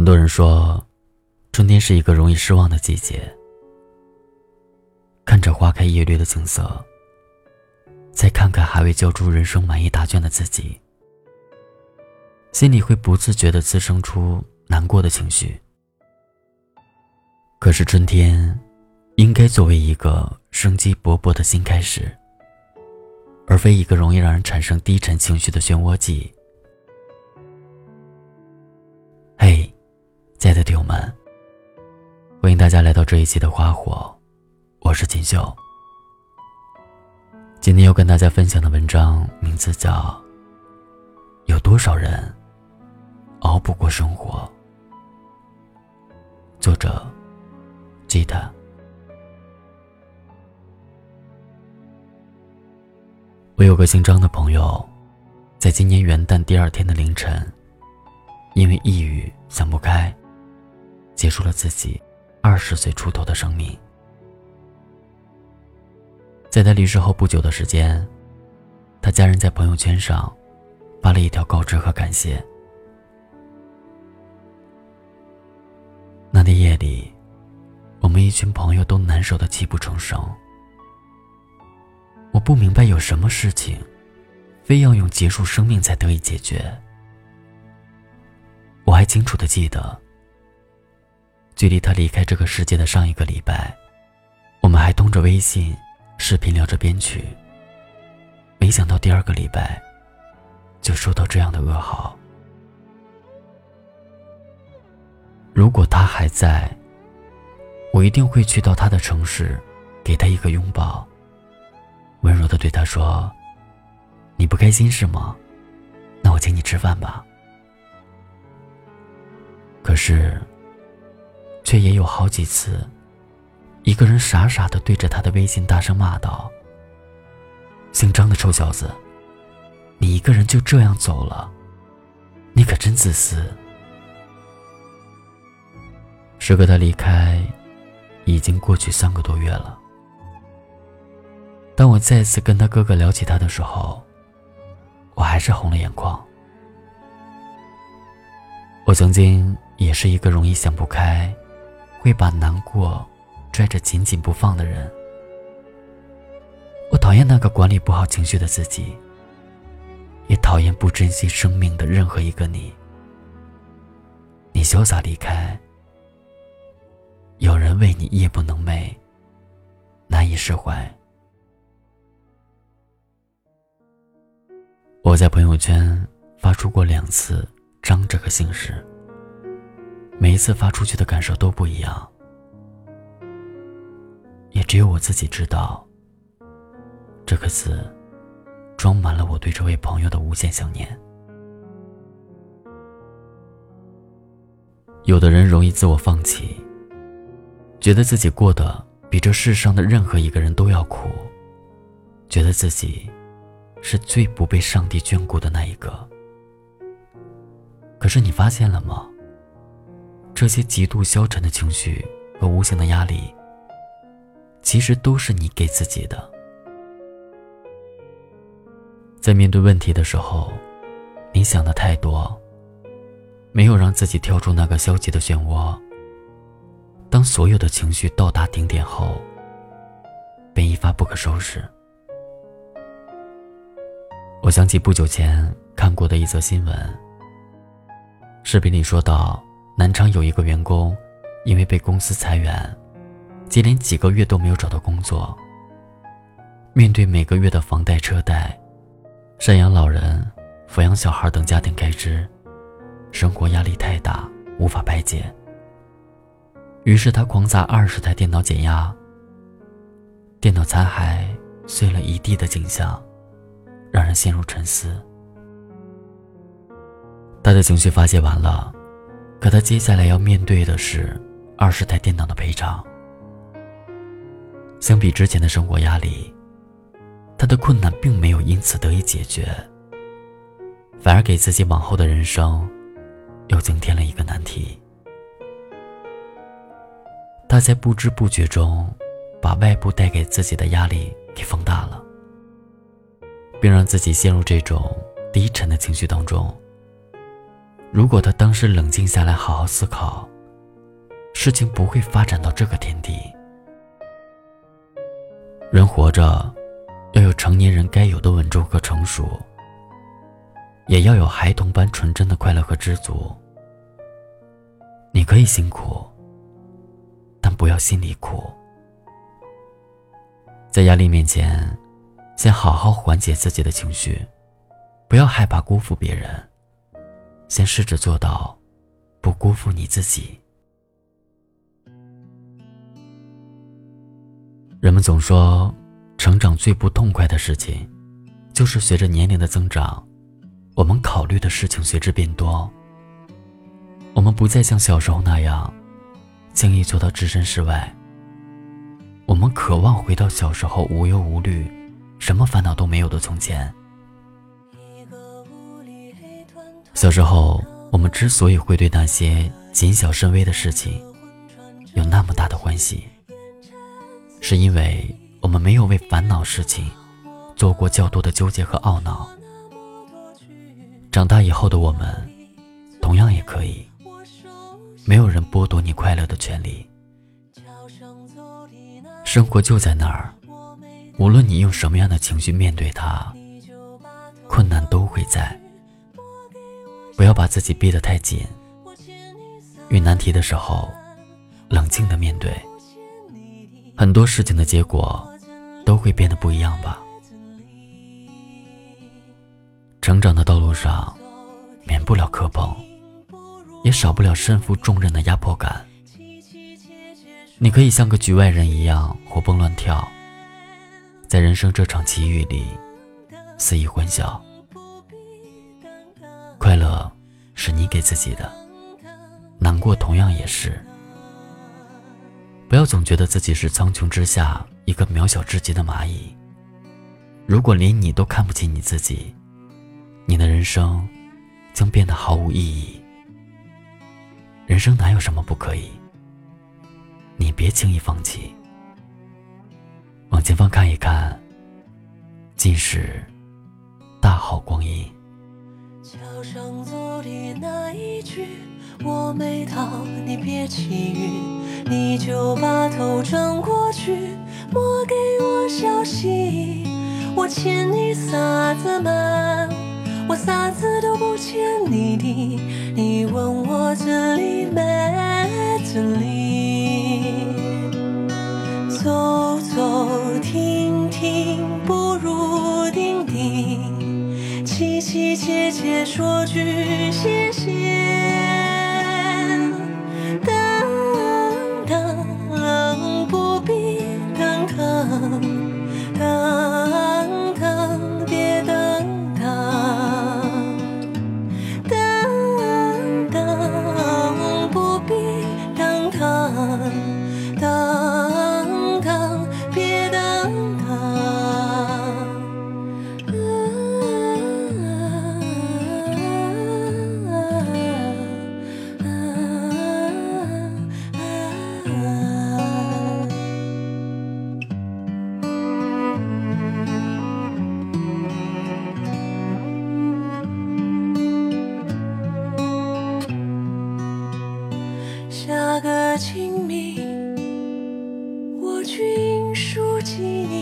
很多人说，春天是一个容易失望的季节。看着花开叶绿的景色，再看看还未交出人生满意答卷的自己，心里会不自觉地滋生出难过的情绪。可是春天，应该作为一个生机勃勃的新开始，而非一个容易让人产生低沉情绪的漩涡剂。嘿。亲爱的听友们，欢迎大家来到这一期的花火，我是锦绣。今天要跟大家分享的文章名字叫《有多少人熬不过生活》，作者吉他。我有个姓张的朋友，在今年元旦第二天的凌晨，因为抑郁想不开。结束了自己二十岁出头的生命。在他离世后不久的时间，他家人在朋友圈上发了一条告知和感谢。那天夜里，我们一群朋友都难受的泣不成声。我不明白有什么事情，非要用结束生命才得以解决。我还清楚的记得。距离他离开这个世界的上一个礼拜，我们还通着微信视频聊着编曲。没想到第二个礼拜，就收到这样的噩耗。如果他还在，我一定会去到他的城市，给他一个拥抱，温柔的对他说：“你不开心是吗？那我请你吃饭吧。”可是。却也有好几次，一个人傻傻的对着他的微信大声骂道：“姓张的臭小子，你一个人就这样走了，你可真自私。”时隔他离开，已经过去三个多月了。当我再次跟他哥哥聊起他的时候，我还是红了眼眶。我曾经也是一个容易想不开。会把难过拽着紧紧不放的人。我讨厌那个管理不好情绪的自己，也讨厌不珍惜生命的任何一个你。你潇洒离开，有人为你夜不能寐，难以释怀。我在朋友圈发出过两次“张”这个姓氏。每一次发出去的感受都不一样，也只有我自己知道。这个字，装满了我对这位朋友的无限想念。有的人容易自我放弃，觉得自己过得比这世上的任何一个人都要苦，觉得自己是最不被上帝眷顾的那一个。可是你发现了吗？这些极度消沉的情绪和无形的压力，其实都是你给自己的。在面对问题的时候，你想的太多，没有让自己跳出那个消极的漩涡。当所有的情绪到达顶点后，便一发不可收拾。我想起不久前看过的一则新闻，视频里说到。南昌有一个员工，因为被公司裁员，接连几个月都没有找到工作。面对每个月的房贷、车贷、赡养老人、抚养小孩等家庭开支，生活压力太大，无法排解。于是他狂砸二十台电脑减压。电脑残骸碎了一地的景象，让人陷入沉思。他的情绪发泄完了。可他接下来要面对的是二十台电脑的赔偿。相比之前的生活压力，他的困难并没有因此得以解决，反而给自己往后的人生又增添了一个难题。他在不知不觉中，把外部带给自己的压力给放大了，并让自己陷入这种低沉的情绪当中。如果他当时冷静下来，好好思考，事情不会发展到这个田地。人活着，要有成年人该有的稳重和成熟，也要有孩童般纯真的快乐和知足。你可以辛苦，但不要心里苦。在压力面前，先好好缓解自己的情绪，不要害怕辜负别人。先试着做到，不辜负你自己。人们总说，成长最不痛快的事情，就是随着年龄的增长，我们考虑的事情随之变多。我们不再像小时候那样，轻易做到置身事外。我们渴望回到小时候无忧无虑、什么烦恼都没有的从前。小时候，我们之所以会对那些谨小慎微的事情有那么大的欢喜，是因为我们没有为烦恼事情做过较多的纠结和懊恼。长大以后的我们，同样也可以。没有人剥夺你快乐的权利。生活就在那儿，无论你用什么样的情绪面对它，困难都会在。不要把自己逼得太紧。遇难题的时候，冷静的面对。很多事情的结果，都会变得不一样吧。成长的道路上，免不了磕碰，也少不了身负重任的压迫感。你可以像个局外人一样活蹦乱跳，在人生这场奇遇里肆意欢笑。快乐是你给自己的，难过同样也是。不要总觉得自己是苍穹之下一个渺小至极的蚂蚁。如果连你都看不起你自己，你的人生将变得毫无意义。人生哪有什么不可以？你别轻易放弃，往前方看一看，尽是大好光阴。桥上走的那一句我没到，你别起晕，你就把头转过去，莫给我消息。我欠你啥子嘛？我啥子都不欠你的，你问我这里没这里？切切说句谢想起你。